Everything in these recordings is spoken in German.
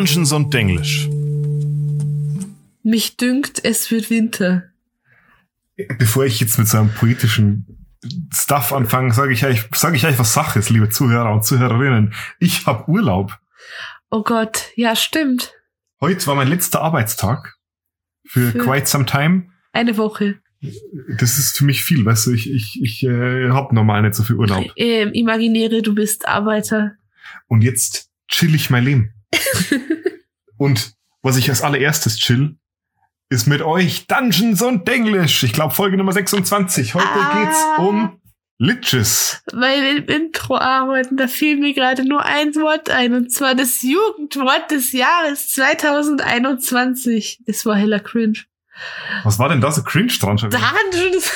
Dungeons und Denglisch. Mich dünkt, es wird Winter. Bevor ich jetzt mit so einem poetischen Stuff anfange, sage ich euch, sage ich euch was Saches, liebe Zuhörer und Zuhörerinnen. Ich habe Urlaub. Oh Gott, ja, stimmt. Heute war mein letzter Arbeitstag für, Für- quite some time. Eine Woche. Das ist für mich viel, weißt du, ich, ich, ich äh, habe normal nicht so viel Urlaub. Ähm, imaginiere, du bist Arbeiter. Und jetzt chill ich mein Leben. Und was ich als allererstes chill, ist mit euch Dungeons und Denglisch. Ich glaube Folge Nummer 26. Heute Ah. geht's um Liches. Weil wir im Intro arbeiten, da fiel mir gerade nur ein Wort ein, und zwar das Jugendwort des Jahres 2021. Das war heller cringe. Was war denn da so cringe dran? Dungeons.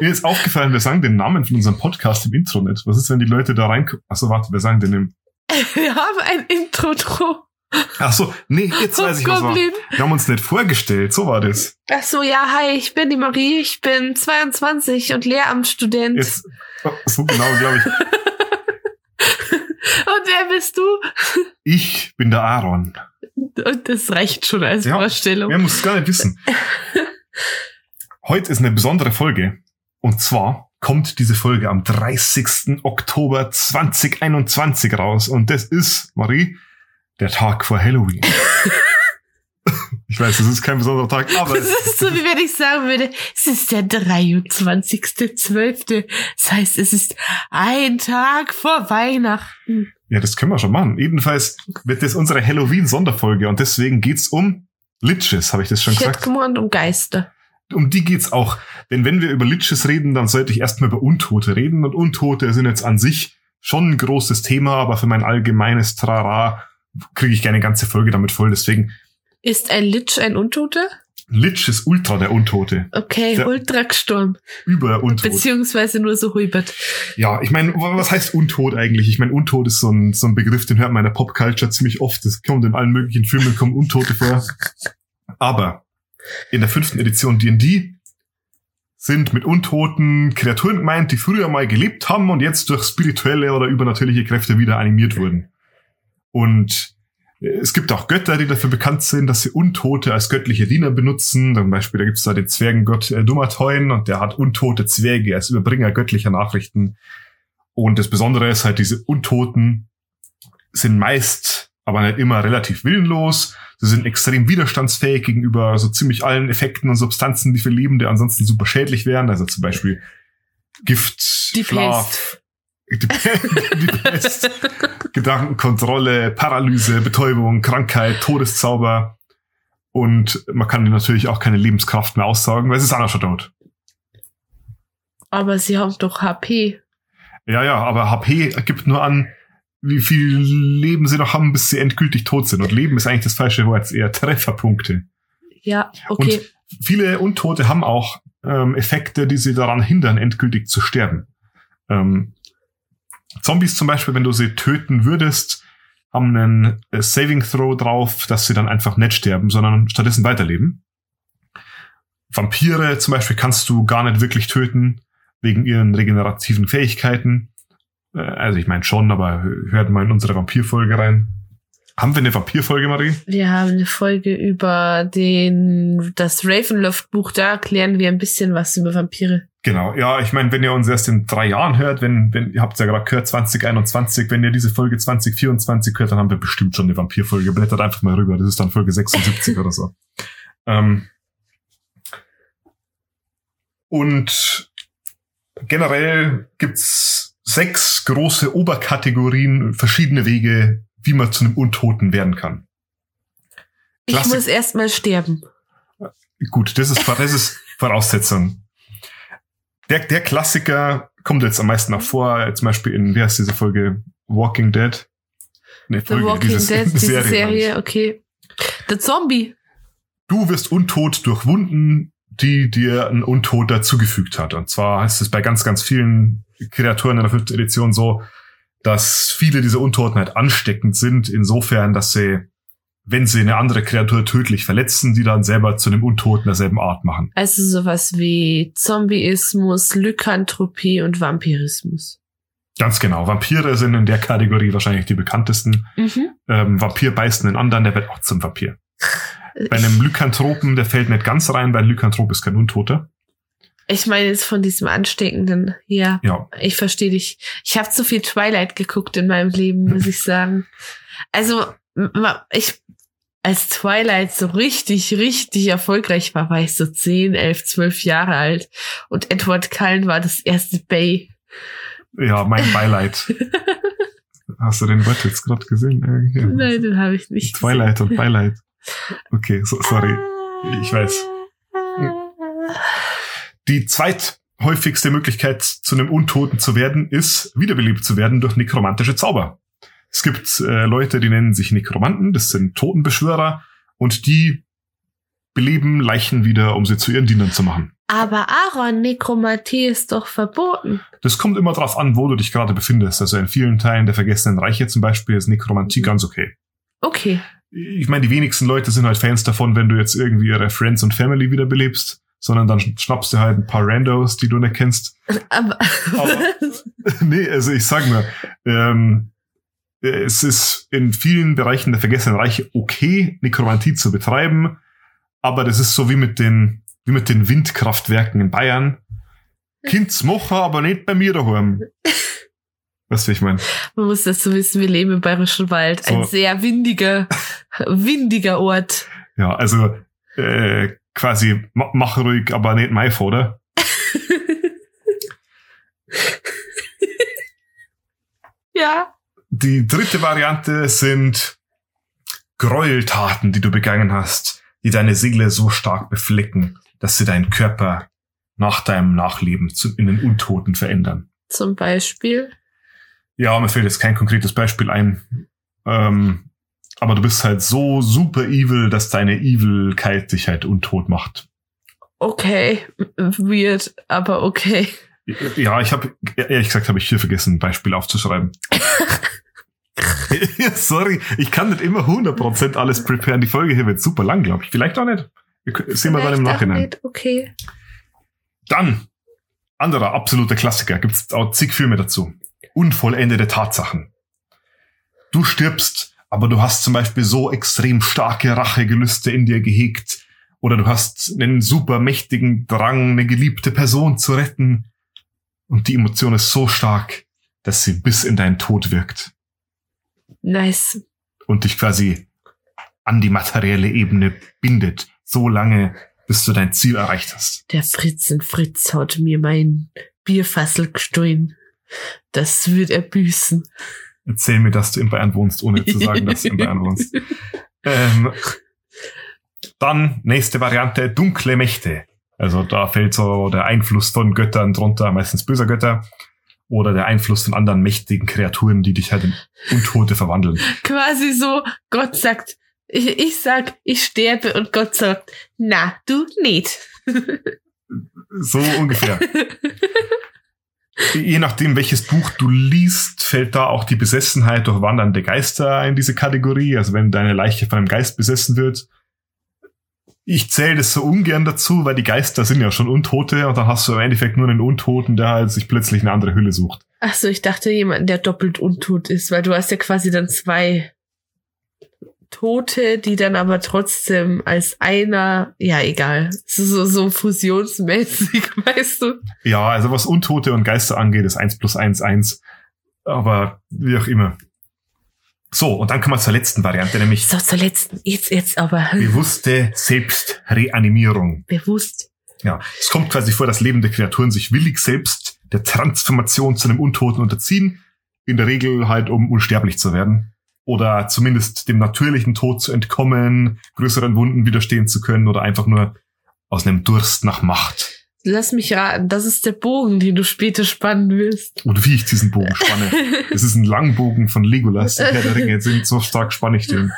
Mir ist aufgefallen, wir sagen den Namen von unserem Podcast im Intro nicht. Was ist, wenn die Leute da reinkommen? Achso, warte, wir sagen den im... Wir haben ein Intro drum. Achso, nee, jetzt weiß ich, was war. Goblin. Wir haben uns nicht vorgestellt, so war das. Ach so, ja, hi, ich bin die Marie, ich bin 22 und Lehramtsstudent. Jetzt, oh, so genau, glaube ich. Und wer bist du? Ich bin der Aaron. Und das reicht schon als Ja, Vorstellung. Wer muss es gar nicht wissen. Heute ist eine besondere Folge. Und zwar kommt diese Folge am 30. Oktober 2021 raus. Und das ist, Marie, der Tag vor Halloween. ich weiß, das ist kein besonderer Tag, aber Das ist so, wie wenn ich sagen würde, es ist der 23.12. Das heißt, es ist ein Tag vor Weihnachten. ja, das können wir schon machen. Jedenfalls wird das unsere Halloween-Sonderfolge und deswegen geht's um Liches, habe ich das schon Ich hätte gesagt. gemeint um Geister. Um die geht's auch. Denn wenn wir über Liches reden, dann sollte ich erstmal über Untote reden. Und Untote sind jetzt an sich schon ein großes Thema, aber für mein allgemeines Trara kriege ich gerne eine ganze Folge damit voll. Deswegen, Ist ein Lich ein Untoter? Lich ist ultra der Untote. Okay, Der- ultra gestorben. Über Untot. Beziehungsweise nur so rübert. Ja, ich meine, was heißt Untot eigentlich? Ich meine, Untot ist so ein, so ein Begriff, den hört man in der Popculture ziemlich oft. Das kommt in allen möglichen Filmen, kommen Untote vor. Aber in der fünften Edition D&D sind mit Untoten Kreaturen gemeint, die früher mal gelebt haben und jetzt durch spirituelle oder übernatürliche Kräfte wieder animiert wurden. Und äh, es gibt auch Götter, die dafür bekannt sind, dass sie Untote als göttliche Diener benutzen. Zum Beispiel, da gibt es da den Zwergengott äh, Dumateun und der hat untote Zwerge als Überbringer göttlicher Nachrichten. Und das Besondere ist halt, diese Untoten sind meist, aber nicht immer relativ willenlos. Sie sind extrem widerstandsfähig gegenüber so ziemlich allen Effekten und Substanzen, die für Lebende ansonsten super schädlich wären. Also zum Beispiel Gift, Die Schlaf, die, die Pest, Gedankenkontrolle, Paralyse, Betäubung, Krankheit, Todeszauber. Und man kann dir natürlich auch keine Lebenskraft mehr aussaugen, weil es ist anders tot. Aber sie haben doch HP. Ja, ja, aber HP gibt nur an, wie viel Leben sie noch haben, bis sie endgültig tot sind. Und Leben ist eigentlich das falsche Wort, eher Trefferpunkte. Ja, okay. Und viele Untote haben auch ähm, Effekte, die sie daran hindern, endgültig zu sterben. Ähm, Zombies zum Beispiel, wenn du sie töten würdest, haben einen äh, Saving Throw drauf, dass sie dann einfach nicht sterben, sondern stattdessen weiterleben. Vampire zum Beispiel kannst du gar nicht wirklich töten, wegen ihren regenerativen Fähigkeiten. Äh, also ich meine schon, aber hört mal in unsere Vampirfolge rein. Haben wir eine Vampirfolge, Marie? Wir haben eine Folge über den, das Ravenloft-Buch, da erklären wir ein bisschen was über Vampire. Genau, ja, ich meine, wenn ihr uns erst in drei Jahren hört, wenn, wenn ihr habt ja gerade gehört 2021, wenn ihr diese Folge 2024 hört, dann haben wir bestimmt schon eine Vampirfolge. Blättert einfach mal rüber, das ist dann Folge 76 oder so. Ähm, und generell gibt's sechs große Oberkategorien, verschiedene Wege, wie man zu einem Untoten werden kann. Ich Klassik- muss erstmal sterben. Gut, das ist, das ist Voraussetzung. Der, der Klassiker kommt jetzt am meisten auch vor, zum Beispiel in, wie heißt diese Folge? Walking Dead? Nee, The Walking dieses- Dead, diese ich. Serie, okay. Der Zombie. Du wirst untot durch Wunden, die dir ein Untoter zugefügt hat. Und zwar ist es bei ganz, ganz vielen Kreaturen in der fünften Edition so, dass viele dieser Untoten halt ansteckend sind, insofern, dass sie, wenn sie eine andere Kreatur tödlich verletzen, die dann selber zu einem Untoten derselben Art machen. Also sowas wie Zombieismus, Lykanthropie und Vampirismus. Ganz genau. Vampire sind in der Kategorie wahrscheinlich die bekanntesten. Mhm. Ähm, Vampir beißt einen anderen, der wird auch zum Vampir. Bei einem Lykanthropen, der fällt nicht ganz rein, weil ein Lykanthrop ist kein Untoter. Ich meine jetzt von diesem Ansteckenden. Ja, Ja, ich verstehe dich. Ich habe zu viel Twilight geguckt in meinem Leben, muss ich sagen. Also, ich, als Twilight so richtig, richtig erfolgreich war, war ich so 10, 11, 12 Jahre alt. Und Edward Cullen war das erste Bay. ja, mein Beileid. Hast du den Wort jetzt gerade gesehen? Ja. Nein, den habe ich nicht. Twilight und Beileid. Okay, so, sorry. Ich weiß. Die zweithäufigste Möglichkeit, zu einem Untoten zu werden, ist, wiederbelebt zu werden durch nekromantische Zauber. Es gibt äh, Leute, die nennen sich Nekromanten, das sind Totenbeschwörer, und die beleben Leichen wieder, um sie zu ihren Dienern zu machen. Aber Aaron, Nekromantie ist doch verboten. Das kommt immer darauf an, wo du dich gerade befindest. Also in vielen Teilen der Vergessenen Reiche zum Beispiel ist Nekromantie ganz okay. Okay. ich meine, die wenigsten Leute sind halt Fans davon, wenn du jetzt irgendwie ihre Friends und Family wiederbelebst, sondern dann schnappst du halt ein paar Randos, die du nicht kennst. Aber, Aber- nee, also ich sag nur, ähm, es ist in vielen Bereichen der Vergessenen Reiche okay, Nekromantie zu betreiben, aber das ist so wie mit den, wie mit den Windkraftwerken in Bayern. Kind's machen, aber nicht bei mir daheim. Weißt du, wie ich meine? man muss dazu wissen, wir leben im Bayerischen Wald. Ein So. sehr windiger, windiger Ort. Ja, also äh, quasi ma mach ruhig, aber nicht mein oder? ja. Die dritte Variante sind Gräueltaten, die du begangen hast, die deine Seele so stark beflecken, dass sie deinen Körper nach deinem Nachleben in den Untoten verändern. Zum Beispiel. Ja, mir fällt jetzt kein konkretes Beispiel ein. Ähm, aber du bist halt so super evil, dass deine Evilkeit dich halt untot macht. Okay. Weird, aber okay. Ja, ich habe ehrlich gesagt habe ich hier vergessen, ein Beispiel aufzuschreiben. Sorry, ich kann nicht immer 100% alles preparen. Die Folge hier wird super lang, glaube ich. Vielleicht auch nicht. Sehen wir dann im Nachhinein. nicht. Okay. Dann, anderer absoluter Klassiker, gibt's auch zig Filme dazu. Unvollendete Tatsachen. Du stirbst, aber du hast zum Beispiel so extrem starke Rachegelüste in dir gehegt. Oder du hast einen super mächtigen Drang, eine geliebte Person zu retten. Und die Emotion ist so stark, dass sie bis in deinen Tod wirkt. Nice. und dich quasi an die materielle Ebene bindet, so lange, bis du dein Ziel erreicht hast. Der Fritzen Fritz hat mir mein Bierfassel gestohlen. Das wird er büßen. Erzähl mir, dass du in Bayern wohnst, ohne zu sagen, dass du in Bayern wohnst. Ähm, dann nächste Variante, dunkle Mächte. Also da fällt so der Einfluss von Göttern drunter, meistens böser Götter, oder der Einfluss von anderen mächtigen Kreaturen, die dich halt in Untote verwandeln. Quasi so, Gott sagt, ich, ich sag, ich sterbe und Gott sagt, na, du nicht. So ungefähr. Je nachdem, welches Buch du liest, fällt da auch die Besessenheit durch wandernde Geister in diese Kategorie. Also wenn deine Leiche von einem Geist besessen wird. Ich zähle das so ungern dazu, weil die Geister sind ja schon Untote und dann hast du im Endeffekt nur einen Untoten, der halt sich plötzlich eine andere Hülle sucht. Ach so, ich dachte jemanden, der doppelt untot ist, weil du hast ja quasi dann zwei Tote, die dann aber trotzdem als einer, ja egal, so, so, fusionsmäßig, weißt du? Ja, also was Untote und Geister angeht, ist eins plus eins eins. Aber wie auch immer. So, und dann kommen wir zur letzten Variante, nämlich So, zur letzten, jetzt, jetzt aber bewusste Selbstreanimierung. bewusst. Ja, es kommt quasi vor, dass lebende Kreaturen sich willig selbst der Transformation zu einem Untoten unterziehen. In der Regel halt, um unsterblich zu werden. Oder zumindest dem natürlichen Tod zu entkommen, größeren Wunden widerstehen zu können oder einfach nur aus einem Durst nach Macht. Lass mich raten, das ist der Bogen, den du später spannen wirst. Und wie ich diesen Bogen spanne. Es ist ein Langbogen von Legolas, der Herr der Ringe. Sind so stark spanne ich den.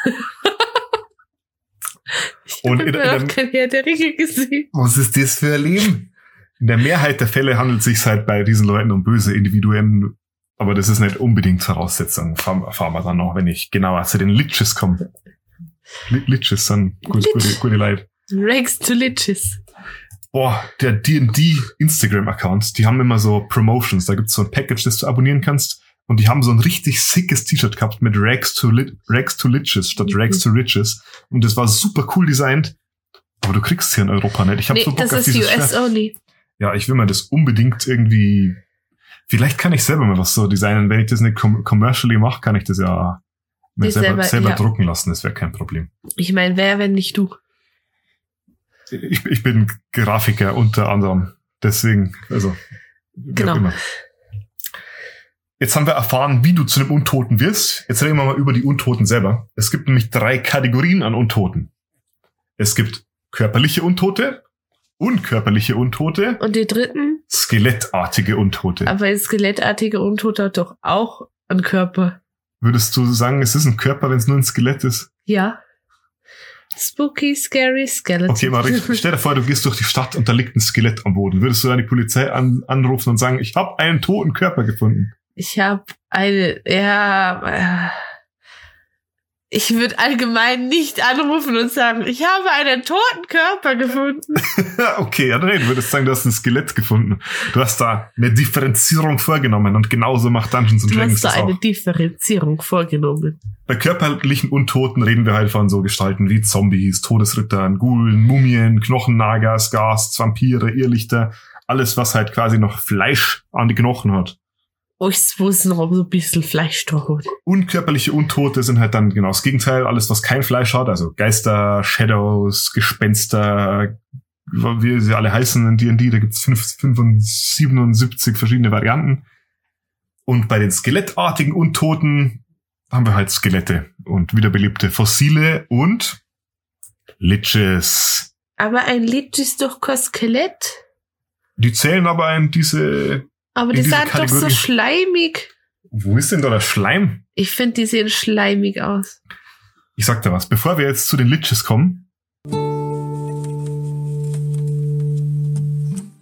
Ich Und habe in- kein Herr der Ringe gesehen. Was ist das für ein Leben? In der Mehrheit der Fälle handelt es sich halt bei diesen Leuten um böse Individuen, aber das ist nicht unbedingt Voraussetzung. Erfahren erfahren wir dann noch, wenn ich genauer zu den Liches komme. Li- Liches sind gut, Lich. gute, gute Leute. Ranks to Liches. boah, der D&D Instagram-Account, die haben immer so Promotions. Da gibt's so ein Package, das du abonnieren kannst. Und die haben so ein richtig sickes T-Shirt gehabt mit Rags to, Lit Rags to Liches statt Mhm. Rags to Riches. Und das war super cool designt. Aber du kriegst es hier in Europa nicht. Ich habe Nee, so Bock das auf ist dieses US Shirt. only. Ja, ich will mir das unbedingt irgendwie. Vielleicht kann ich selber mal was so designen. Wenn ich das nicht com commercially mache, kann ich das ja mir selber, selber, selber ja. drucken lassen. Das wäre kein Problem. Ich meine, wer, wenn nicht du? Ich, ich bin Grafiker unter anderem. Deswegen, also. Genau. immer. Jetzt haben wir erfahren, wie du zu einem Untoten wirst. Jetzt reden wir mal über die Untoten selber. Es gibt nämlich drei Kategorien an Untoten. Es gibt körperliche Untote, unkörperliche Untote, Und die dritten? Skelettartige Untote. Aber ein skelettartige Untoter hat doch auch einen Körper. Würdest du sagen, es ist ein Körper, wenn es nur ein Skelett ist? Ja. Spooky, scary, skeleton. Okay, Marie, stell dir vor, du gehst durch die Stadt und da liegt ein Skelett am Boden. Würdest du dann die Polizei an, anrufen und sagen, ich habe einen toten Körper gefunden? Ich habe eine, ja, äh, ich würde allgemein nicht anrufen und sagen, ich habe einen toten Körper gefunden. okay, ja, nee, du würdest sagen, du hast ein Skelett gefunden. Du hast da eine Differenzierung vorgenommen und genauso macht Dungeons Du Dragons hast da eine auch. Differenzierung vorgenommen. Bei körperlichen Untoten reden wir halt von so Gestalten wie Zombies, Todesrittern, Ghoulen, Mumien, Knochennagas, Ghasts, Vampire, Irrlichter. Alles, was halt quasi noch Fleisch an die Knochen hat. Ich wusste noch so ein bisschen Fleisch drauf. unkörperliche Untote sind halt dann genau das Gegenteil, alles was kein Fleisch hat, also Geister, Shadows, Gespenster, wie sie alle heißen in D&D, da gibt's fünf- 77 verschiedene Varianten. Und bei den skelettartigen Untoten haben wir halt Skelette und wiederbelebte Fossile und Liches. Aber ein Lich ist doch kein Skelett. Die zählen aber in diese, Aber die sind doch so schleimig. wo ist denn da der Schleim? Ich finde, die sehen schleimig aus. Ich sag dir was, bevor wir jetzt zu den Liches kommen,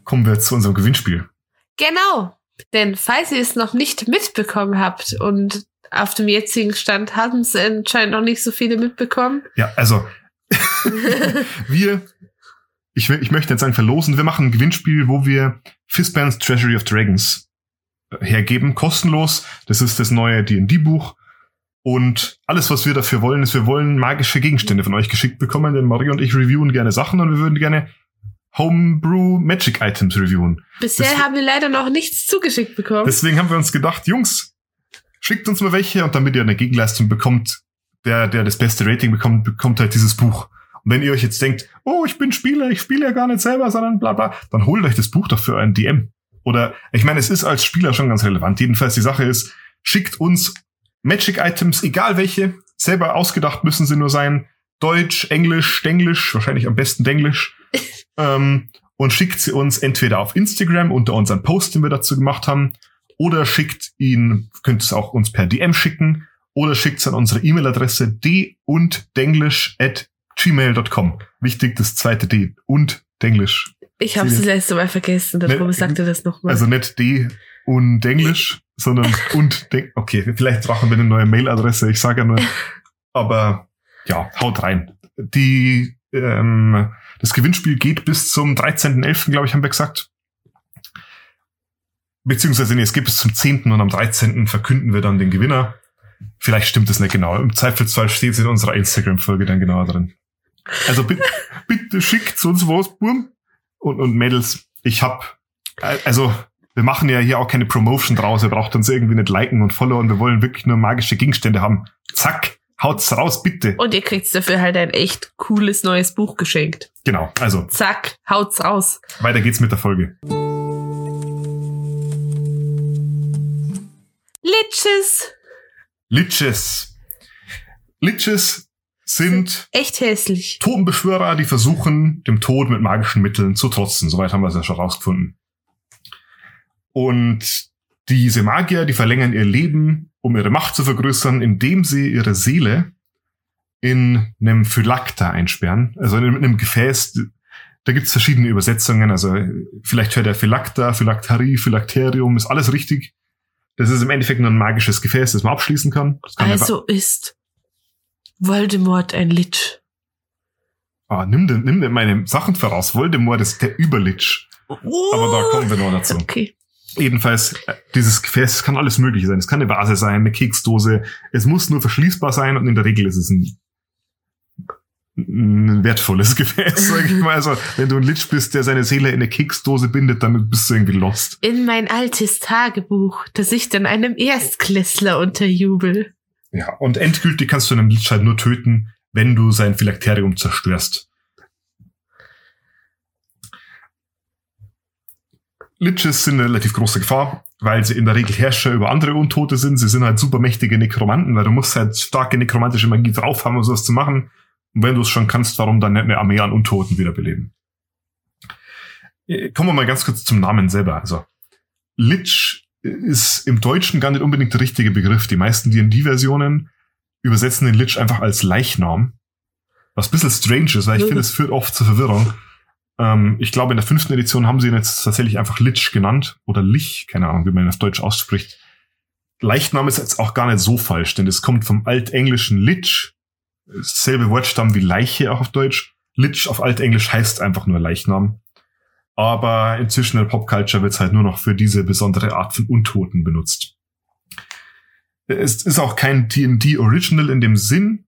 kommen wir zu unserem Gewinnspiel. Genau. Denn falls ihr es noch nicht mitbekommen habt und auf dem jetzigen Stand haben es anscheinend noch nicht so viele mitbekommen. Ja, also wir, ich, will- ich möchte jetzt sagen verlosen, wir machen ein Gewinnspiel, wo wir Fistbands Treasury of Dragons äh, hergeben, kostenlos. Das ist das neue D&D-Buch. Und alles, was wir dafür wollen, ist, wir wollen magische Gegenstände von euch geschickt bekommen, denn Marie und ich reviewen gerne Sachen und wir würden gerne Homebrew Magic Items reviewen. Bisher Das- haben wir leider noch nichts zugeschickt bekommen. Deswegen haben wir uns gedacht, Jungs, schickt uns mal welche und damit ihr eine Gegenleistung bekommt, der, der das beste Rating bekommt, bekommt halt dieses Buch. Und wenn ihr euch jetzt denkt, oh, ich bin Spieler, ich spiele ja gar nicht selber, sondern bla bla, dann holt euch das Buch doch für einen DM. Oder, ich meine, es ist als Spieler schon ganz relevant. Jedenfalls die Sache ist, schickt uns Magic Items, egal welche, selber ausgedacht müssen sie nur sein. Deutsch, Englisch, Denglisch, wahrscheinlich am besten Denglisch. ähm, und schickt sie uns entweder auf Instagram unter unseren Post, den wir dazu gemacht haben, oder schickt ihn, könnt es auch uns per DM schicken, oder schickt es an unsere E-Mail-Adresse d und denglisch at gmail.com. Wichtig, das zweite D und denglisch. ich habe es das letzte Mal vergessen, darum Ne, sagte das nochmal. Also nicht D und denglisch, sondern und denk Okay, vielleicht brauchen wir eine neue Mail-Adresse, ich sage ja nur. Aber ja, haut rein. Die, ähm, das Gewinnspiel geht bis zum 13.11., glaube ich, haben wir gesagt. Beziehungsweise, nee, es geht bis zum 10. und am 13. verkünden wir dann den Gewinner. Vielleicht stimmt es nicht genau. Im Zweifelsfall steht es in unserer Instagram-Folge dann genauer drin. Also bitte, bitte schickt uns was, Burm. Und, und Mädels, ich hab, äh, also wir machen ja hier auch keine Promotion draus. Ihr braucht uns irgendwie nicht liken und followen. Wir wollen wirklich nur magische Gegenstände haben. Zack, haut's raus, bitte. Und ihr kriegt dafür halt ein echt cooles neues Buch geschenkt. Genau, also Zack, haut's raus. weiter geht's mit der Folge. Liches. Liches. Liches sind Echt hässlich. Totenbeschwörer, die versuchen, dem Tod mit magischen Mitteln zu trotzen. Soweit haben wir es ja schon rausgefunden. Und diese Magier, die verlängern ihr Leben, um ihre Macht zu vergrößern, indem sie ihre Seele in einem Phylakter einsperren, also in einem Gefäß. Da gibt's verschiedene Übersetzungen. Also vielleicht hört er Phylakter, Phylakterie, Phylakterium, ist alles richtig. Das ist im Endeffekt nur ein magisches Gefäß, das man abschließen kann. Kann Also ist Voldemort ein Lich. Ah, nimm, denn, nimm denn meine Sachen voraus. Voldemort ist der Überlich. Aber da kommen wir noch dazu. Okay. Jedenfalls, äh, dieses Gefäß kann alles mögliche sein. Es kann eine Vase sein, eine Keksdose. Es muss nur verschließbar sein und in der Regel ist es ein, ein wertvolles Gefäß, sag ich mal. Also, wenn du ein Lich bist, der seine Seele in eine Keksdose bindet, dann bist du irgendwie lost. In mein altes Tagebuch, das ich dann einem Erstklässler unterjubel. Ja, und endgültig kannst du einen halt nur töten, wenn du sein Phylakterium zerstörst. Liches sind eine relativ große Gefahr, weil sie in der Regel Herrscher über andere Untote sind. Sie sind halt supermächtige Nekromanten, weil du musst halt starke nekromantische Magie drauf haben, um sowas zu machen. Und wenn du es schon kannst, warum dann nicht eine Armee an Untoten wiederbeleben? Äh, Kommen wir mal ganz kurz zum Namen selber. Also, Lich ist im Deutschen gar nicht unbedingt der richtige Begriff. Die meisten D&D-Versionen übersetzen den Lich einfach als Leichnam. Was ein bisschen strange ist, weil ich Mhm. finde, es führt oft zur Verwirrung. Ähm, ich glaube, in der fünften Edition haben sie ihn jetzt tatsächlich einfach Lich genannt. Oder Lich, keine Ahnung, wie man ihn auf Deutsch ausspricht. Leichnam ist jetzt auch gar nicht so falsch, denn es kommt vom altenglischen Lich. Selbe Wortstamm wie Leiche auch auf Deutsch. Lich auf Altenglisch heißt einfach nur Leichnam. Aber inzwischen in der Popculture wird es halt nur noch für diese besondere Art von Untoten benutzt. Es ist auch kein D&D Original in dem Sinn,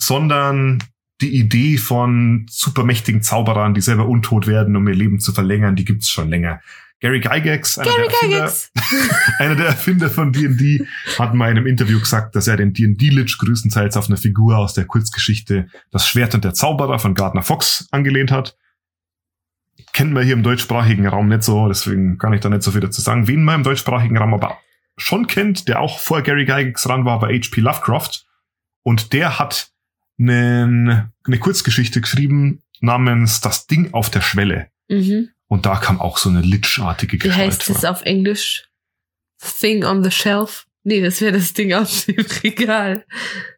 sondern die Idee von supermächtigen Zauberern, die selber untot werden, um ihr Leben zu verlängern, die gibt's schon länger. Gary Gygax, einer, Gary der Erfinder, Gygax. einer der Erfinder von D&D, hat mal in einem Interview gesagt, dass er den D&D-Lich größtenteils auf eine Figur aus der Kurzgeschichte Das Schwert und der Zauberer von Gardner Fox angelehnt hat. Kennt man hier im deutschsprachigen Raum nicht so, deswegen kann ich da nicht so viel dazu sagen. Wen man im deutschsprachigen Raum aber schon kennt, der auch vor Gary Gygax ran war, war H.P. Lovecraft. Und der hat einen, eine Kurzgeschichte geschrieben namens Das Ding auf der Schwelle. Mhm. Und da kam auch so eine Lichartige Wie Gestalt heißt es vor. auf Englisch? Thing on the shelf? Nee, das wäre das Ding auf dem Regal.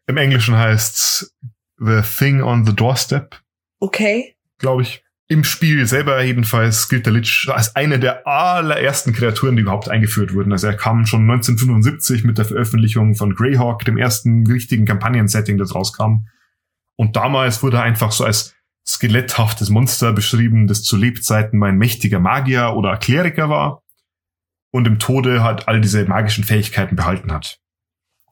Im Englischen heißt's The Thing on the Doorstep, Okay. glaube ich. Im Spiel selber jedenfalls gilt der Lich als eine der allerersten Kreaturen, die überhaupt eingeführt wurden. Also er kam schon 1975 mit der Veröffentlichung von Greyhawk, dem ersten richtigen Kampagnen-Setting, das rauskam. Und damals wurde er einfach so als skeletthaftes Monster beschrieben, das zu Lebzeiten mein mächtiger Magier oder Kleriker war und im Tode halt all diese magischen Fähigkeiten behalten hat.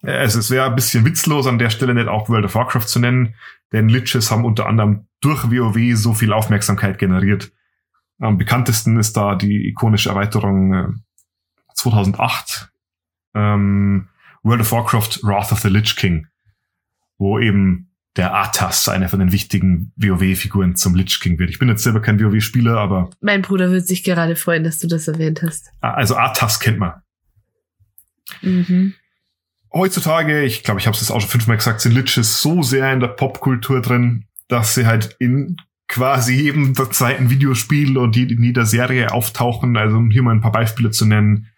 Also es wäre ein bisschen witzlos an der Stelle nicht auch World of Warcraft zu nennen, denn Liches haben unter anderem durch WoW so viel Aufmerksamkeit generiert. Am bekanntesten ist da die ikonische Erweiterung äh, 2008 ähm, World of Warcraft Wrath of the Lich King, wo eben der Arthas, einer von den wichtigen WoW-Figuren zum Lich King wird. Ich bin jetzt selber kein WoW-Spieler, aber Mein Bruder wird sich gerade freuen, dass du das erwähnt hast. ah, also Arthas kennt man. Mhm. heutzutage, ich glaube, ich habe es auch schon fünfmal gesagt, sind Liches so sehr in der Popkultur drin, dass sie halt in quasi jedem der zweiten Videospiel und in jeder Serie auftauchen. Also um hier mal ein paar Beispiele zu nennen.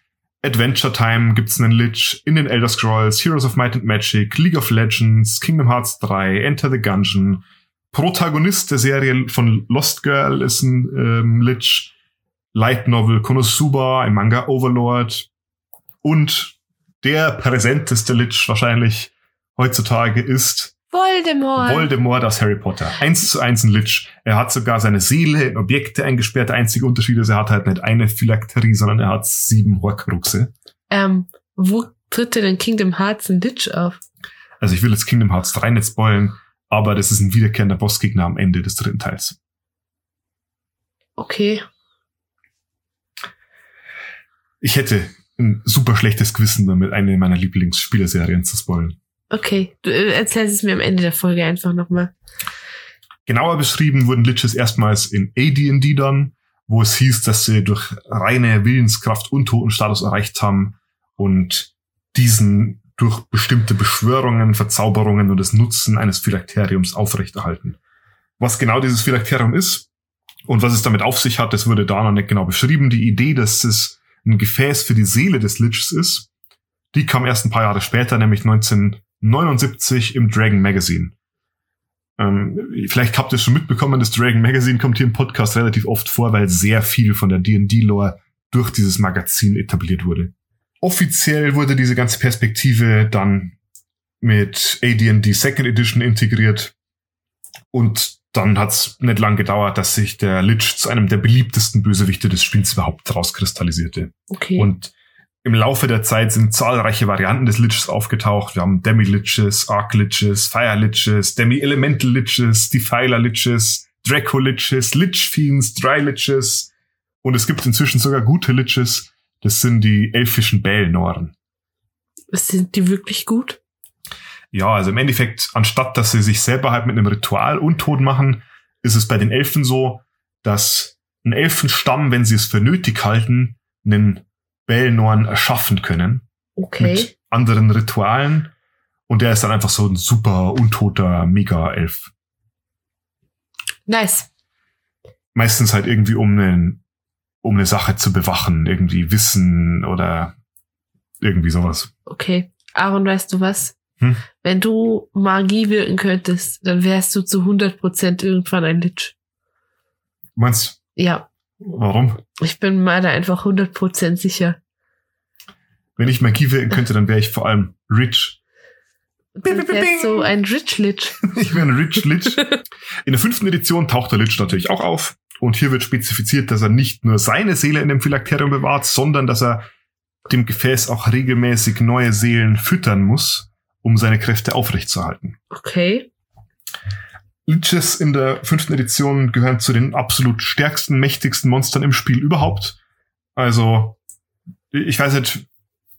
Adventure Time gibt's einen Lich, in den Elder Scrolls, Heroes of Might and Magic, League of Legends, Kingdom Hearts 3, Enter the Gungeon. Protagonist der Serie von Lost Girl ist ein ähm, Lich. Light Novel Konosuba im Manga Overlord. Und der präsenteste Lich wahrscheinlich heutzutage ist Voldemort. Voldemort aus Harry Potter. Eins zu eins ein Lich. Er hat sogar seine Seele in Objekte eingesperrt. Der einzige Unterschied ist, er hat halt nicht eine Phylakterie, sondern er hat sieben Horcruxe. ähm, wo tritt denn in Kingdom Hearts ein Lich auf? Also ich will jetzt Kingdom Hearts 3 nicht spoilen, aber das ist ein wiederkehrender Bossgegner am Ende des dritten Teils. Okay. Ich hätte ein super schlechtes Gewissen damit, eine meiner Lieblingsspielerserien zu spoilen. Okay. Du äh, erzählst es mir am Ende der Folge einfach nochmal. Genauer beschrieben wurden Liches erstmals in AD&D dann, wo es hieß, dass sie durch reine Willenskraft Untotenstatus erreicht haben und diesen durch bestimmte Beschwörungen, Verzauberungen und das Nutzen eines Phylakteriums aufrechterhalten. Was genau dieses Phylakterium ist und was es damit auf sich hat, das wurde da noch nicht genau beschrieben. Die Idee, dass es ein Gefäß für die Seele des Liches ist, die kam erst ein paar Jahre später, nämlich 1979 im Dragon Magazine. Ähm, vielleicht habt ihr es schon mitbekommen, das Dragon Magazine kommt hier im Podcast relativ oft vor, weil sehr viel von der D&D-Lore durch dieses Magazin etabliert wurde. Offiziell wurde diese ganze Perspektive dann mit AD&D Second Edition integriert und dann hat's nicht lang gedauert, dass sich der Lich zu einem der beliebtesten Bösewichte des Spiels überhaupt rauskristallisierte. Okay. Und im Laufe der Zeit sind zahlreiche Varianten des Liches aufgetaucht. Wir haben Demi-Liches, Arc-Liches, Fire-Liches, Demi-Elemental-Liches, Defiler-Liches, Draco-Liches, Lich-Fiends, Dry-Liches. Und es gibt inzwischen sogar gute Liches. Das sind die elfischen Bälnoren. Sind die wirklich gut? Ja, also im Endeffekt, anstatt dass sie sich selber halt mit einem Ritual untot machen, ist es bei den Elfen so, dass ein Elfenstamm, wenn sie es für nötig halten, einen Belnorn erschaffen können Okay. mit anderen Ritualen. Und der ist dann einfach so ein super untoter Mega-Elf. Nice. Meistens halt irgendwie um einen, um eine Sache zu bewachen, irgendwie Wissen oder irgendwie sowas. Okay. Aaron, weißt du was? Hm? Wenn du Magie wirken könntest, dann wärst du zu 100% irgendwann ein Lich. Meinst Ja, warum? ich bin mir da einfach 100% sicher. Wenn ich Magie wirken könnte, dann wäre ich vor allem rich. Du wärst so ein Rich Lich. Ich wäre ein Rich Lich. In der fünften Edition taucht der Lich natürlich auch auf. Und hier wird spezifiziert, dass er nicht nur seine Seele in dem Phylakterium bewahrt, sondern dass er dem Gefäß auch regelmäßig neue Seelen füttern muss, um seine Kräfte aufrechtzuerhalten. Okay. Liches in der fünften Edition gehören zu den absolut stärksten, mächtigsten Monstern im Spiel überhaupt. Also, ich weiß nicht,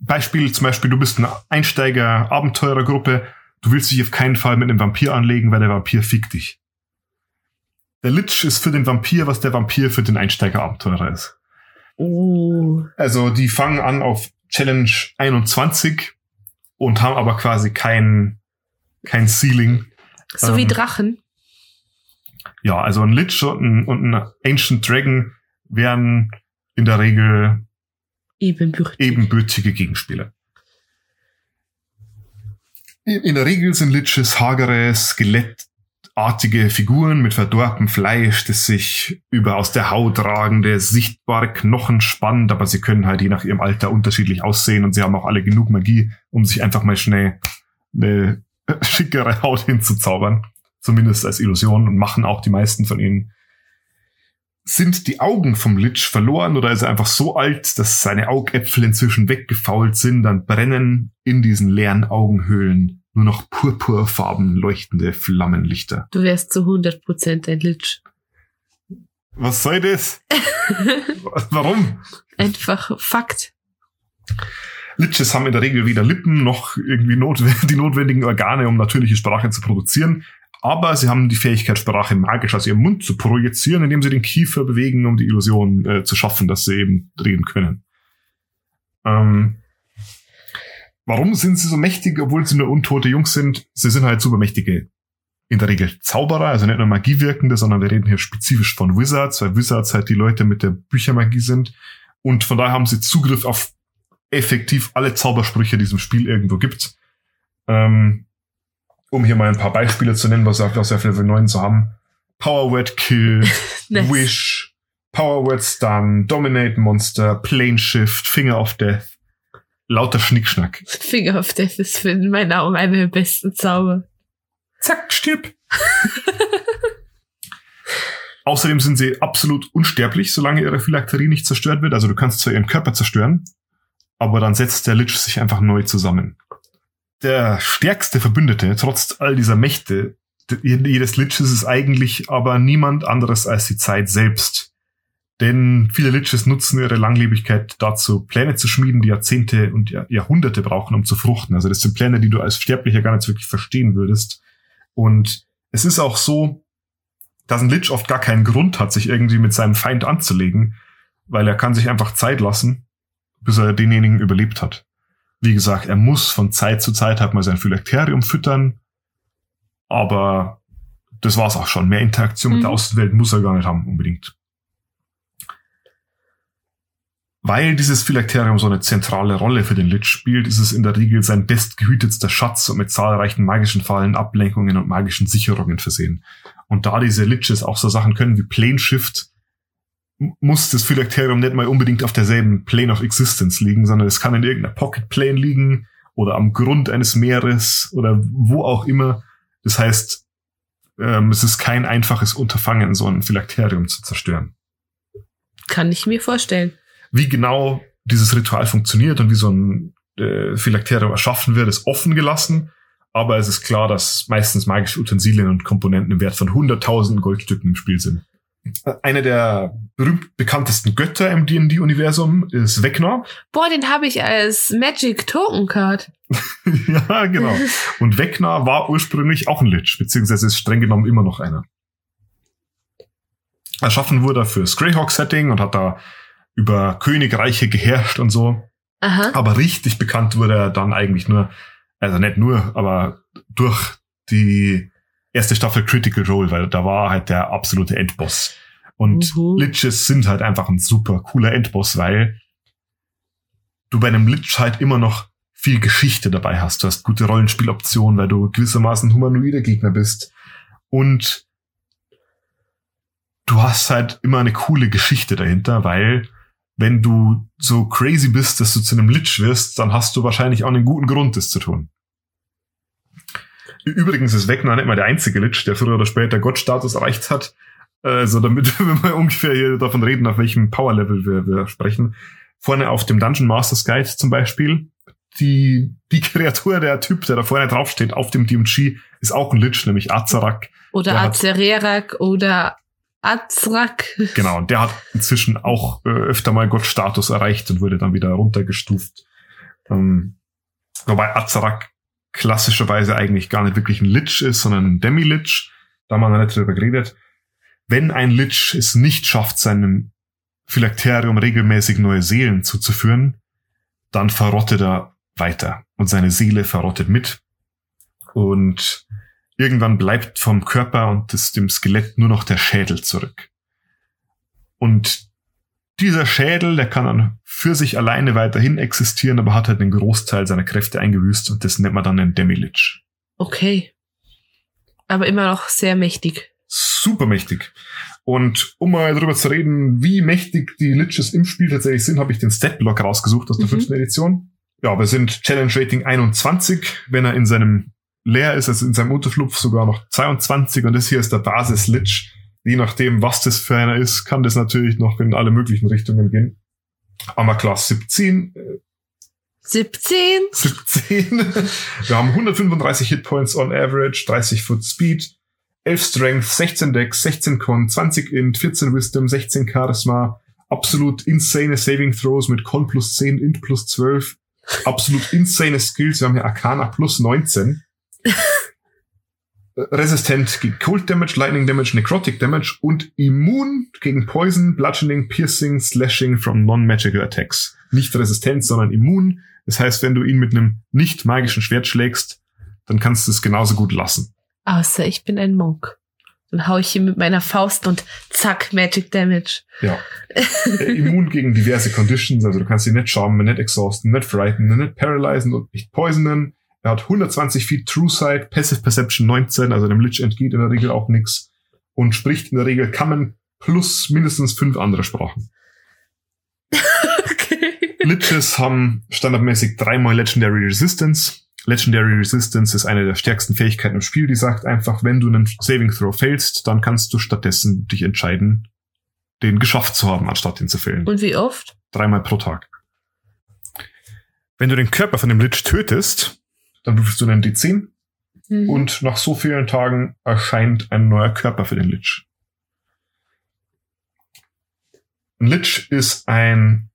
Beispiel zum Beispiel, du bist eine Einsteiger-Abenteurergruppe, du willst dich auf keinen Fall mit einem Vampir anlegen, weil der Vampir fickt dich. Der Lich ist für den Vampir, was der Vampir für den Einsteiger-Abenteurer ist. Oh. Also die fangen an auf Challenge 21 und haben aber quasi kein, kein Ceiling. So wie Ähm, Drachen. Ja, also ein Lich und ein, und ein Ancient Dragon wären in der Regel Ebenbürtig. ebenbürtige Gegenspieler. In in der Regel sind Liches hagere, skelettartige Figuren mit verdorbenem Fleisch, das sich über aus der Haut ragende, sichtbare Knochen spannt, aber sie können halt je nach ihrem Alter unterschiedlich aussehen und sie haben auch alle genug Magie, um sich einfach mal schnell eine schickere Haut hinzuzaubern. Zumindest als Illusion und machen auch die meisten von ihnen. Sind die Augen vom Lich verloren oder ist er einfach so alt, dass seine Augäpfel inzwischen weggefault sind, dann brennen in diesen leeren Augenhöhlen nur noch purpurfarben leuchtende Flammenlichter. Du wärst zu 100% ein Lich. Was soll das? Warum? Einfach Fakt. Liches haben in der Regel weder Lippen noch irgendwie notw die notwendigen Organe, um natürliche Sprache zu produzieren. Aber sie haben die Fähigkeit, Sprache magisch aus ihrem Mund zu projizieren, indem sie den Kiefer bewegen, um die Illusion äh, zu schaffen, dass sie eben reden können. Ähm, warum sind sie so mächtig, obwohl sie nur untote Jungs sind? Sie sind halt supermächtige. In der Regel Zauberer, also nicht nur Magiewirkende, sondern wir reden hier spezifisch von Wizards, weil Wizards halt die Leute mit der Büchermagie sind. Und von daher haben sie Zugriff auf effektiv alle Zaubersprüche, die es im Spiel irgendwo gibt. Ähm, um hier mal ein paar Beispiele zu nennen, was wir auf Level 9 so haben. Power Word Kill, Nice. Wish, Power Word Stun, Dominate Monster, Plane Shift, Finger of Death. Lauter Schnickschnack. Finger of Death ist für in meinen Augen einer der besten Zauber. Zack, stirb. Außerdem sind sie absolut unsterblich, solange ihre Phylakterie nicht zerstört wird. Also du kannst zwar ihren Körper zerstören, aber dann setzt der Lich sich einfach neu zusammen. Der stärkste Verbündete, trotz all dieser Mächte jedes Liches ist eigentlich aber niemand anderes als die Zeit selbst. Denn viele Liches nutzen ihre Langlebigkeit dazu, Pläne zu schmieden, die Jahrzehnte und Jahr- Jahrhunderte brauchen, um zu fruchten. Also das sind Pläne, die du als Sterblicher gar nicht wirklich verstehen würdest. Und es ist auch so, dass ein Lich oft gar keinen Grund hat, sich irgendwie mit seinem Feind anzulegen, weil er kann sich einfach Zeit lassen, bis er denjenigen überlebt hat. Wie gesagt, er muss von Zeit zu Zeit halt mal sein Phylakterium füttern, aber das war's auch schon. Mehr Interaktion mit der Mhm. Außenwelt muss er gar nicht haben, unbedingt. Weil dieses Phylakterium so eine zentrale Rolle für den Lich spielt, ist es in der Regel sein bestgehütetster Schatz und mit zahlreichen magischen Fallen, Ablenkungen und magischen Sicherungen versehen. Und da diese Liches auch so Sachen können wie Plane Shift, muss das Phylakterium nicht mal unbedingt auf derselben Plane of Existence liegen, sondern es kann in irgendeiner Pocket Plane liegen oder am Grund eines Meeres oder wo auch immer. Das heißt, ähm, es ist kein einfaches Unterfangen, so ein Phylakterium zu zerstören. Kann ich mir vorstellen. Wie genau dieses Ritual funktioniert und wie so ein äh, Phylakterium erschaffen wird, ist offen gelassen. Aber es ist klar, dass meistens magische Utensilien und Komponenten im Wert von hunderttausenden Goldstücken im Spiel sind. Einer der berühmt bekanntesten Götter im D&D-Universum ist Vecna. Boah, den habe ich als Magic Token Card. ja, genau. Und Vecna war ursprünglich auch ein Lich, beziehungsweise ist streng genommen immer noch einer. Erschaffen wurde er fürs Greyhawk-Setting und hat da über Königreiche geherrscht und so. Aha. Aber richtig bekannt wurde er dann eigentlich nur, also nicht nur, aber durch die erste Staffel Critical Role, weil da war halt der absolute Endboss. Und Mhm. Liches sind halt einfach ein super cooler Endboss, weil du bei einem Lich halt immer noch viel Geschichte dabei hast. Du hast gute Rollenspieloptionen, weil du gewissermaßen humanoide Gegner bist. Und du hast halt immer eine coole Geschichte dahinter, weil wenn du so crazy bist, dass du zu einem Lich wirst, dann hast du wahrscheinlich auch einen guten Grund, das zu tun. Übrigens ist Vecna nicht mal der einzige Lich, der früher oder später Gottstatus erreicht hat. Also damit wir ungefähr hier davon reden, auf welchem Power-Level wir, wir sprechen. Vorne auf dem Dungeon Masters Guide zum Beispiel. Die, die Kreatur, der Typ, der da vorne draufsteht, auf dem DMG, ist auch ein Lich, nämlich Azarak. Oder Azererak oder Azrak. Genau, und der hat inzwischen auch äh, öfter mal Gottstatus erreicht und wurde dann wieder runtergestuft. Ähm, wobei Azarak klassischerweise eigentlich gar nicht wirklich ein Lich ist, sondern ein Demi-Lich. Da haben wir noch nicht drüber geredet. Wenn ein Lich es nicht schafft, seinem Phylakterium regelmäßig neue Seelen zuzuführen, dann verrottet er weiter und seine Seele verrottet mit. Und irgendwann bleibt vom Körper und des, dem Skelett nur noch der Schädel zurück. Und dieser Schädel, der kann dann für sich alleine weiterhin existieren, aber hat halt den Großteil seiner Kräfte eingebüßt und das nennt man dann einen Demilich. Okay. Aber immer noch sehr mächtig. Super mächtig. Und um mal darüber zu reden, wie mächtig die Liches im Spiel tatsächlich sind, habe ich den Statblock rausgesucht aus der Mhm. fünften Edition. Ja, wir sind Challenge Rating 21, wenn er in seinem leer ist, also in seinem Unterflupf sogar noch 22 und das hier ist der Basis Lich. Je nachdem, was das für einer ist, kann das natürlich noch in alle möglichen Richtungen gehen. Armor Class 17, äh, 17. 17. Wir haben 135 Hitpoints on average, 30 Foot Speed, 11 Strength, 16 Dex, 16 Con, 20 Int, 14 Wisdom, 16 Charisma, absolut insane Saving Throws mit Con plus 10, Int plus 12, absolut insane Skills. Wir haben hier Arcana plus 19. Resistent gegen Cold Damage, Lightning Damage, Necrotic Damage und immun gegen Poison, Bludgeoning, Piercing, Slashing from Non-Magical Attacks. Nicht resistent, sondern immun. Das heißt, wenn du ihn mit einem nicht magischen Schwert schlägst, dann kannst du es genauso gut lassen. Außer ich bin ein Monk. Dann hau ich ihn mit meiner Faust und zack, Magic Damage. Ja. Äh, immun gegen diverse Conditions, also du kannst ihn nicht charmen, nicht exhausten, nicht frighten, nicht paralysen und nicht poisonen. Er hat 120 Feet True Sight, Passive Perception 19, also dem Lich entgeht in der Regel auch nichts und spricht in der Regel Kammen plus mindestens fünf andere Sprachen. Okay. Liches haben standardmäßig dreimal Legendary Resistance. Legendary Resistance ist eine der stärksten Fähigkeiten im Spiel, die sagt einfach, wenn du einen Saving Throw failst, dann kannst du stattdessen dich entscheiden, den geschafft zu haben, anstatt ihn zu failen. Und wie oft? Dreimal pro Tag. Wenn du den Körper von dem Lich tötest, dann würfelst du einen D10 Mhm. und nach so vielen Tagen erscheint ein neuer Körper für den Lich. Ein Lich ist ein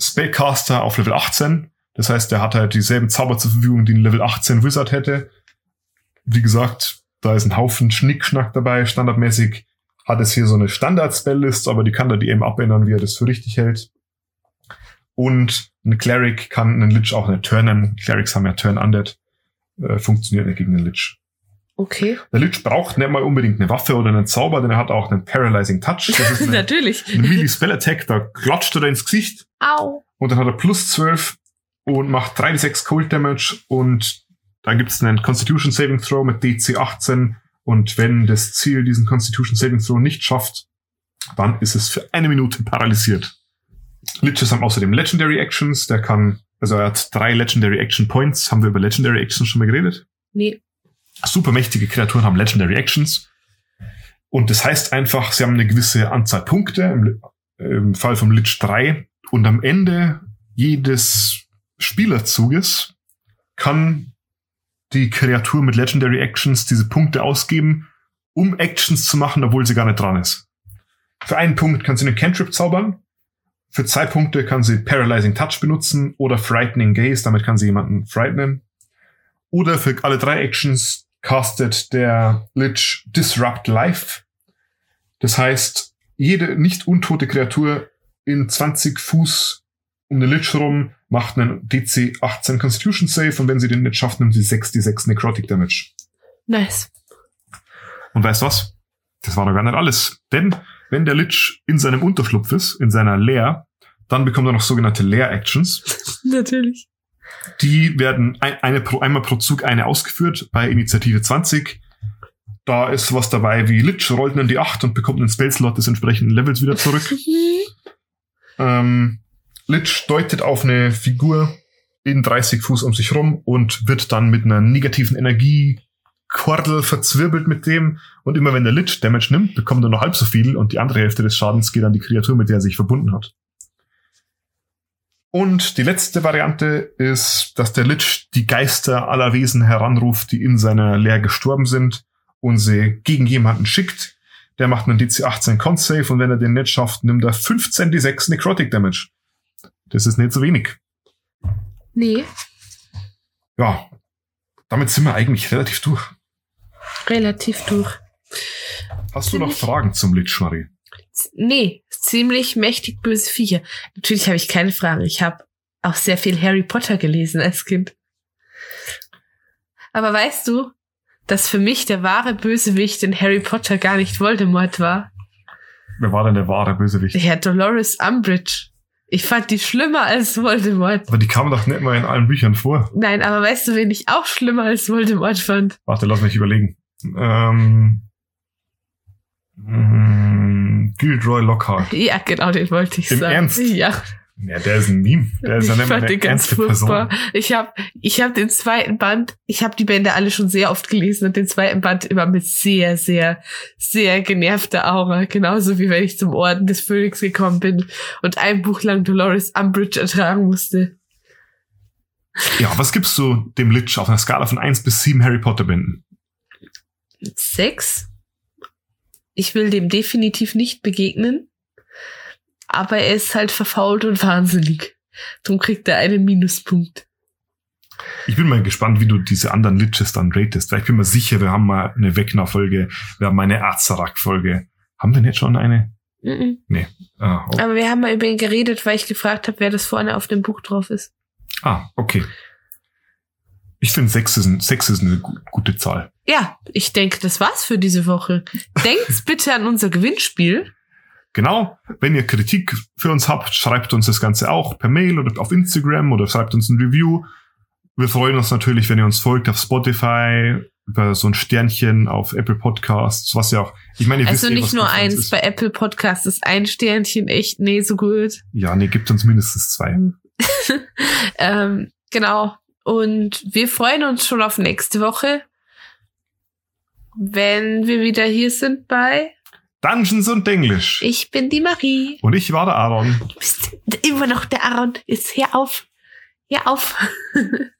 Spellcaster auf Level 18. Das heißt, der hat halt dieselben Zauber zur Verfügung, die ein Level 18 Wizard hätte. Wie gesagt, da ist ein Haufen Schnickschnack dabei. Standardmäßig hat es hier so eine Standard-Spell-List, aber die kann da die eben abändern, wie er das für richtig hält. Und ein Cleric kann einen Lich auch eine Turnen. Clerics haben ja Turn Undead. Äh, funktioniert nicht gegen den Lich. Okay. Der Lich braucht nicht mal unbedingt eine Waffe oder einen Zauber, denn er hat auch einen Paralyzing Touch. Das ist eine, Natürlich. eine Melee Spell Attack, da klatscht er da ins Gesicht Au. und dann hat er plus 12 und macht 3 bis 6 Cold Damage und dann gibt es einen Constitution Saving Throw mit DC 18 und wenn das Ziel diesen Constitution Saving Throw nicht schafft, dann ist es für eine Minute paralysiert. Liches haben außerdem Legendary Actions, der kann, also er hat drei Legendary Action Points. Haben wir über Legendary Actions schon mal geredet? Nee. Super mächtige Kreaturen haben Legendary Actions. Und das heißt einfach, sie haben eine gewisse Anzahl Punkte, im, im Fall vom Lich 3. Und am Ende jedes Spielerzuges kann die Kreatur mit Legendary Actions diese Punkte ausgeben, um Actions zu machen, obwohl sie gar nicht dran ist. Für einen Punkt kann sie eine Cantrip zaubern. Für zwei Punkte kann sie Paralyzing Touch benutzen oder Frightening Gaze, damit kann sie jemanden frightenen. Oder für alle drei Actions castet der Lich Disrupt Life. Das heißt, jede nicht untote Kreatur in 20 Fuß um den Lich rum macht einen DC 18 Constitution Save und wenn sie den nicht schafft, nimmt sie 6 die 6 Necrotic Damage. Nice. Und weißt du was? Das war doch gar nicht alles. Denn wenn der Lich in seinem Unterschlupf ist, in seiner Lair, dann bekommt er noch sogenannte Lair-Actions. Natürlich. Die werden ein, eine pro, einmal pro Zug eine ausgeführt bei Initiative 20. Da ist was dabei wie Lich rollt dann die 8 und bekommt einen Spellslot des entsprechenden Levels wieder zurück. ähm, Lich deutet auf eine Figur in 30 Fuß um sich rum und wird dann mit einer negativen Energie Quardel verzwirbelt mit dem und immer wenn der Lich Damage nimmt, bekommt er nur halb so viel und die andere Hälfte des Schadens geht an die Kreatur, mit der er sich verbunden hat. Und die letzte Variante ist, dass der Lich die Geister aller Wesen heranruft, die in seiner Leer gestorben sind und sie gegen jemanden schickt. Der macht einen DC 18 Con Save und wenn er den nicht schafft, nimmt er 15 die 6 Necrotic Damage. Das ist nicht so wenig. Nee, Ja, damit sind wir eigentlich relativ durch. relativ durch. Hast du noch Ziemlich. Fragen zum? Z- Nee, ziemlich mächtig böse Viecher. Natürlich habe ich keine Fragen. Ich habe auch sehr viel Harry Potter gelesen als Kind. Aber weißt du, dass für mich der wahre Bösewicht in Harry Potter gar nicht Voldemort war? Wer war denn der wahre Bösewicht? Der Dolores Umbridge. Ich fand die schlimmer als Voldemort. Aber die kam doch nicht mal in allen Büchern vor. Nein, aber weißt du, wen ich auch schlimmer als Voldemort fand? Warte, lass mich überlegen. Ähm, mm, Gilderoy Lockhart. Ja, genau, den wollte ich Im sagen. Ernst? Ja, Ja, der ist ein Meme. Der ist ich mal fand eine den ganz furchtbar. Person. Ich habe ich hab den zweiten Band, ich habe die Bände alle schon sehr oft gelesen und den zweiten Band immer mit sehr, sehr, sehr genervter Aura. Genauso wie wenn ich zum Orden des Phönix gekommen bin und ein Buch lang Dolores Umbridge ertragen musste. Ja, was gibst du dem Lich auf einer Skala von 1 bis 7 Harry Potter Bänden? Sechs. Ich will dem definitiv nicht begegnen. Aber er ist halt verfault und wahnsinnig. Drum kriegt er einen Minuspunkt. Ich bin mal gespannt, wie du diese anderen Liches dann ratest. Weil ich bin mir sicher, wir haben mal eine Wegner-Folge, wir haben mal eine Azarak-Folge. Haben wir nicht schon eine? Mhm. Ah, oh. Aber wir haben mal über ihn geredet, weil ich gefragt habe, wer das vorne auf dem Buch drauf ist. ah okay. Ich finde, 6 ist, ein, sechs ist eine gu gute Zahl. Ja, ich denke, das war's für diese Woche. Denkt bitte an unser Gewinnspiel. Genau. Wenn ihr Kritik für uns habt, schreibt uns das Ganze auch per Mail oder auf Instagram oder schreibt uns ein Review. Wir freuen uns natürlich, wenn ihr uns folgt auf Spotify, über so ein Sternchen auf Apple Podcasts, was ja auch, ich meine, ihr Also wisst eh, nicht was nur eins, ist. bei Apple Podcast ist ein Sternchen echt nee so gut. Ja, nee, gibt uns mindestens zwei. Ähm, genau. Und wir freuen uns schon auf nächste Woche, wenn wir wieder hier sind bei Dungeons und Englisch. Ich bin die Marie. Und ich war der Aaron. Du bist immer noch der Aaron. Jetzt hör auf. Hör auf.